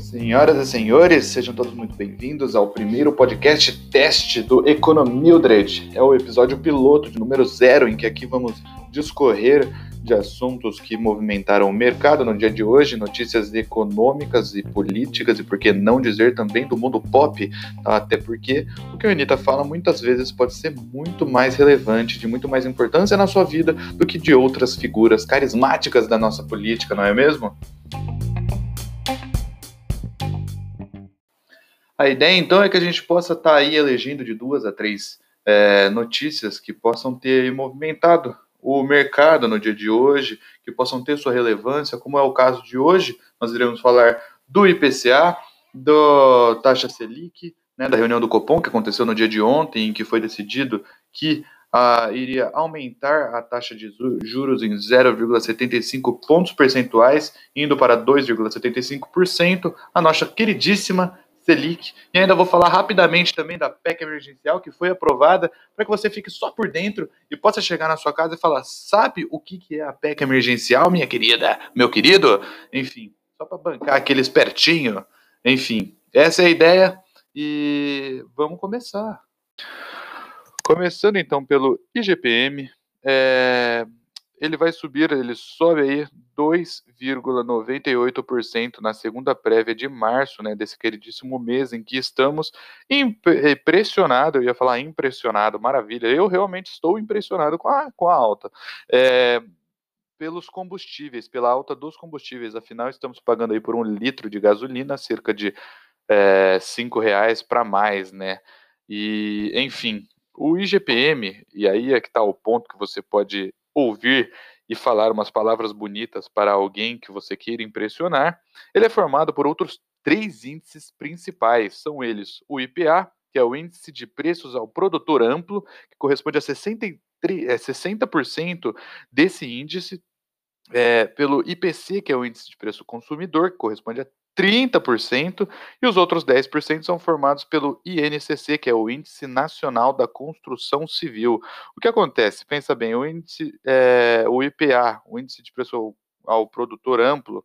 Senhoras e senhores, sejam todos muito bem-vindos ao primeiro podcast teste do Economildred. É o episódio piloto de número zero, em que aqui vamos discorrer de assuntos que movimentaram o mercado no dia de hoje, notícias econômicas e políticas, e por que não dizer também do mundo pop, até porque o que a Anitta fala muitas vezes pode ser muito mais relevante, de muito mais importância na sua vida do que de outras figuras carismáticas da nossa política, não é mesmo? A ideia, então, é que a gente possa estar tá aí elegendo de duas a três é, notícias que possam ter movimentado o mercado no dia de hoje, que possam ter sua relevância, como é o caso de hoje. Nós iremos falar do IPCA, da taxa Selic, né, da reunião do Copom, que aconteceu no dia de ontem, em que foi decidido que ah, iria aumentar a taxa de juros em 0,75 pontos percentuais, indo para 2,75%. A nossa queridíssima Selic. E ainda vou falar rapidamente também da PEC emergencial que foi aprovada para que você fique só por dentro e possa chegar na sua casa e falar: sabe o que, que é a PEC emergencial, minha querida, meu querido? Enfim, só para bancar aquele espertinho. Enfim, essa é a ideia e vamos começar. Começando então pelo IGPM, é, ele vai subir, ele sobe aí 2,98% na segunda prévia de março, né, desse queridíssimo mês em que estamos impressionado, eu ia falar impressionado, maravilha, eu realmente estou impressionado com a, com a alta. É, pelos combustíveis, pela alta dos combustíveis, afinal estamos pagando aí por um litro de gasolina cerca de é, cinco reais para mais, né? E enfim, o IGPM, e aí é que está o ponto que você pode ouvir e falar umas palavras bonitas para alguém que você queira impressionar, ele é formado por outros três índices principais. São eles o IPA, que é o índice de preços ao produtor amplo, que corresponde a 63, é, 60% desse índice, é, pelo IPC, que é o índice de preço consumidor, que corresponde a 30%, e os outros 10% são formados pelo INCC, que é o Índice Nacional da Construção Civil. O que acontece? Pensa bem, o índice, é, o IPA, o Índice de Preço ao, Produtor Amplo,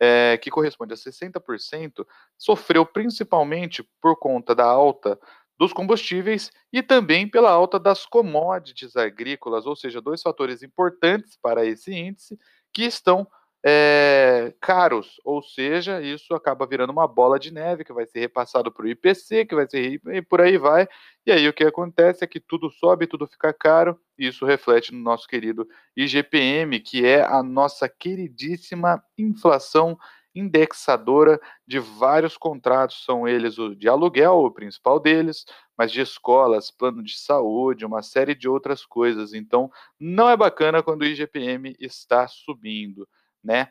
é, que corresponde a 60%, sofreu principalmente por conta da alta dos combustíveis e também pela alta das commodities agrícolas, ou seja, dois fatores importantes para esse índice que estão é, caros, ou seja, isso acaba virando uma bola de neve que vai ser repassado para o IPC, que vai ser e por aí vai. E aí o que acontece é que tudo sobe, tudo fica caro, e isso reflete no nosso querido IGPM, que é a nossa queridíssima inflação indexadora de vários contratos, são eles o de aluguel, o principal deles, mas de escolas, plano de saúde, uma série de outras coisas. Então, não é bacana quando o IGPM está subindo né?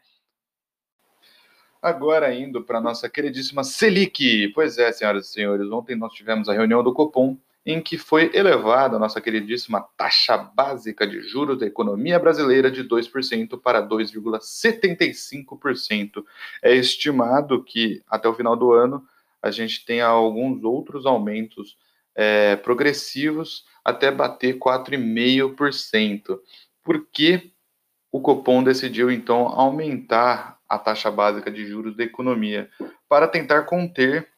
Agora indo para nossa queridíssima Selic. Pois é, senhoras e senhores, ontem nós tivemos a reunião do Copom em que foi elevada a nossa queridíssima taxa básica de juros da economia brasileira de 2% para 2,75%. É estimado que até o final do ano a gente tenha alguns outros aumentos é, progressivos até bater 4,5%. Por que o Copom decidiu então aumentar a taxa básica de juros da economia para tentar conter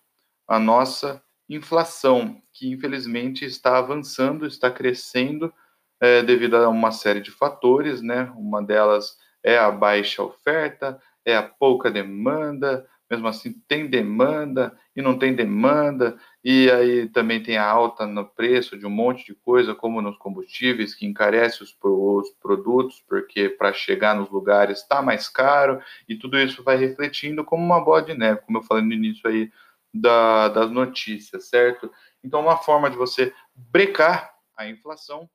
a nossa inflação, que infelizmente está avançando, está crescendo é, devido a uma série de fatores, né? Uma delas é a baixa oferta, é a pouca demanda, mesmo assim tem demanda e não tem demanda, e aí também tem a alta no preço de um monte de coisa, como nos combustíveis, que encarece os, os produtos, porque para chegar nos lugares está mais caro, e tudo isso vai refletindo como uma bola de neve, como eu falei no início aí da, das notícias, certo? Então, uma forma de você brecar a inflação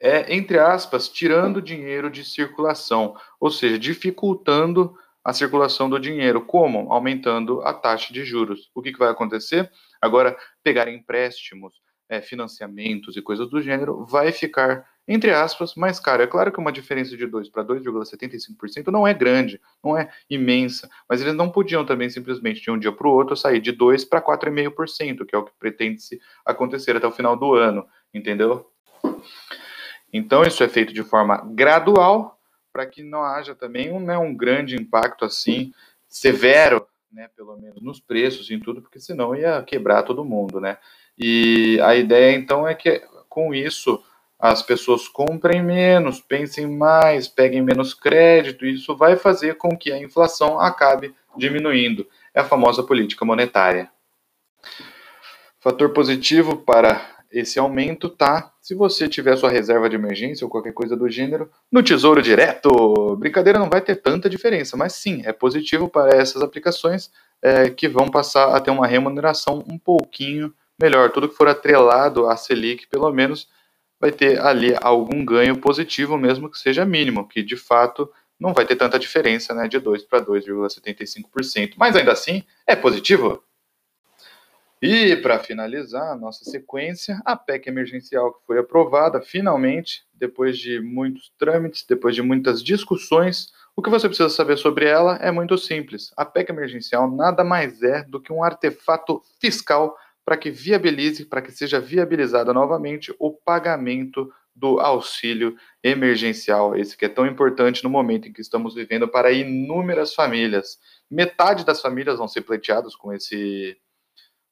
é, entre aspas, tirando dinheiro de circulação, ou seja, dificultando a circulação do dinheiro. Como? Aumentando a taxa de juros. O que, que vai acontecer? Agora, pegar empréstimos, é, financiamentos e coisas do gênero vai ficar, entre aspas, mais caro. É claro que uma diferença de 2 para 2,75% não é grande, não é imensa, mas eles não podiam também simplesmente de um dia para o outro sair de 2 para 4,5%, que é o que pretende-se acontecer até o final do ano, entendeu? Então, isso é feito de forma gradual, para que não haja também um, né, um grande impacto assim severo, né, pelo menos nos preços e em tudo, porque senão ia quebrar todo mundo, né? E a ideia então é que com isso as pessoas comprem menos, pensem mais, peguem menos crédito, e isso vai fazer com que a inflação acabe diminuindo. É a famosa política monetária. Fator positivo para esse aumento tá se você tiver sua reserva de emergência ou qualquer coisa do gênero no Tesouro Direto. Brincadeira não vai ter tanta diferença, mas sim, é positivo para essas aplicações é, que vão passar a ter uma remuneração um pouquinho melhor. Tudo que for atrelado à Selic, pelo menos, vai ter ali algum ganho positivo, mesmo que seja mínimo, que de fato não vai ter tanta diferença né, de 2 para 2,75%. Mas ainda assim, é positivo? E para finalizar a nossa sequência, a PEC emergencial que foi aprovada finalmente, depois de muitos trâmites, depois de muitas discussões, o que você precisa saber sobre ela é muito simples. A PEC emergencial nada mais é do que um artefato fiscal para que viabilize, para que seja viabilizada novamente o pagamento do auxílio emergencial, esse que é tão importante no momento em que estamos vivendo para inúmeras famílias. Metade das famílias vão ser pleiteadas com esse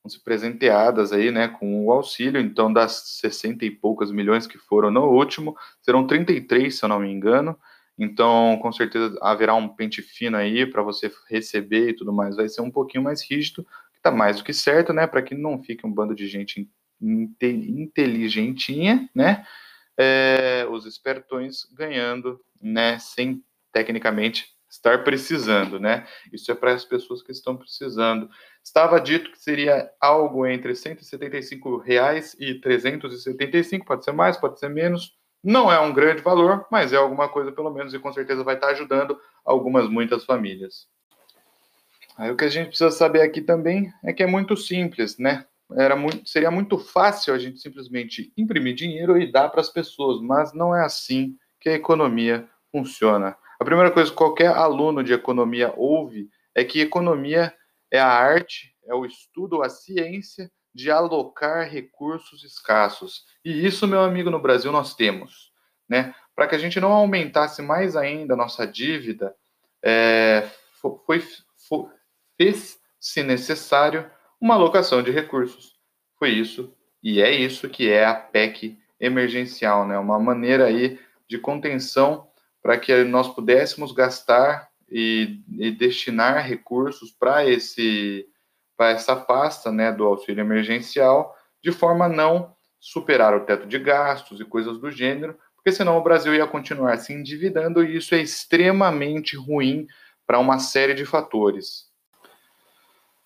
vão ser presenteadas aí, né, com o auxílio, então das 60 e poucas milhões que foram no último, serão 33, se eu não me engano. Então, com certeza haverá um pente fino aí para você receber e tudo mais, vai ser um pouquinho mais rígido, tá mais do que certo, né? Para que não fique um bando de gente inteligentinha, né? É, os espertões ganhando, né? Sem tecnicamente estar precisando, né? Isso é para as pessoas que estão precisando. Estava dito que seria algo entre 175 reais e 375, pode ser mais, pode ser menos. Não é um grande valor, mas é alguma coisa pelo menos e com certeza vai estar ajudando algumas muitas famílias. Aí o que a gente precisa saber aqui também é que é muito simples, né? Era muito, seria muito fácil a gente simplesmente imprimir dinheiro e dar para as pessoas, mas não é assim que a economia funciona. A primeira coisa que qualquer aluno de economia ouve é que economia é a arte, é o estudo, a ciência de alocar recursos escassos. E isso, meu amigo, no Brasil nós temos. Né? Para que a gente não aumentasse mais ainda a nossa dívida, é, foi, foi, fez, se necessário, uma alocação de recursos. Foi isso e é isso que é a PEC emergencial, né? Uma maneira aí de contenção para que nós pudéssemos gastar e, e destinar recursos para esse para essa pasta, né, do auxílio emergencial, de forma a não superar o teto de gastos e coisas do gênero, porque senão o Brasil ia continuar se endividando e isso é extremamente ruim para uma série de fatores.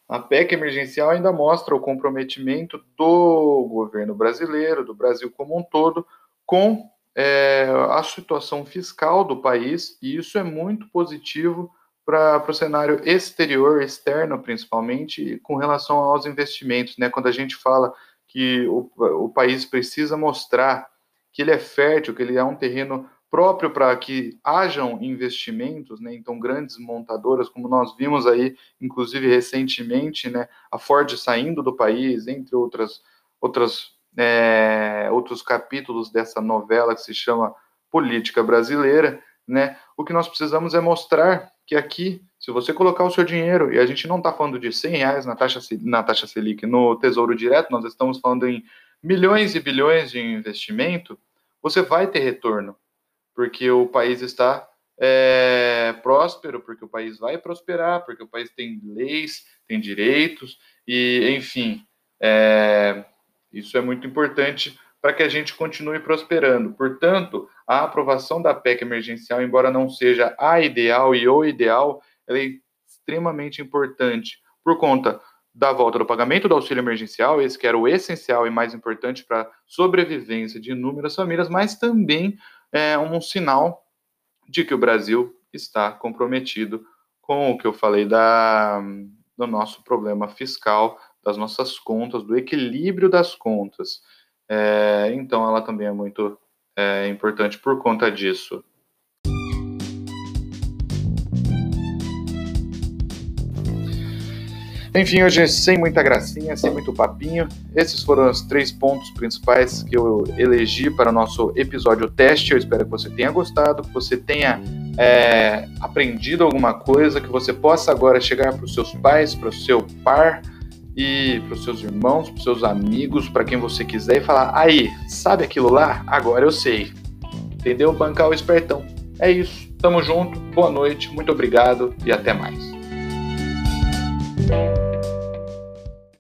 A PEC emergencial ainda mostra o comprometimento do governo brasileiro, do Brasil como um todo, com é, a situação fiscal do país, e isso é muito positivo para o cenário exterior, externo principalmente, com relação aos investimentos. Né? Quando a gente fala que o, o país precisa mostrar que ele é fértil, que ele é um terreno próprio para que hajam investimentos, né? Então, grandes montadoras, como nós vimos aí, inclusive recentemente, né? A Ford saindo do país, entre outras, outras, é, outros capítulos dessa novela que se chama Política Brasileira, né? O que nós precisamos é mostrar que aqui, se você colocar o seu dinheiro, e a gente não está falando de 100 reais na taxa, na taxa Selic no Tesouro Direto, nós estamos falando em milhões e bilhões de investimento, você vai ter retorno porque o país está é, próspero, porque o país vai prosperar, porque o país tem leis, tem direitos, e, enfim, é, isso é muito importante para que a gente continue prosperando. Portanto, a aprovação da PEC emergencial, embora não seja a ideal e o ideal, ela é extremamente importante por conta da volta do pagamento do auxílio emergencial, esse que era o essencial e mais importante para a sobrevivência de inúmeras famílias, mas também é um sinal de que o Brasil está comprometido com o que eu falei da, do nosso problema fiscal, das nossas contas, do equilíbrio das contas. É, então, ela também é muito é, importante por conta disso. Enfim, hoje sem muita gracinha, sem muito papinho. Esses foram os três pontos principais que eu elegi para o nosso episódio teste. Eu espero que você tenha gostado, que você tenha é, aprendido alguma coisa, que você possa agora chegar para os seus pais, para o seu par e para os seus irmãos, para os seus amigos, para quem você quiser e falar: aí, sabe aquilo lá? Agora eu sei. Entendeu? Bancar o espertão. É isso. Tamo junto. Boa noite. Muito obrigado e até mais.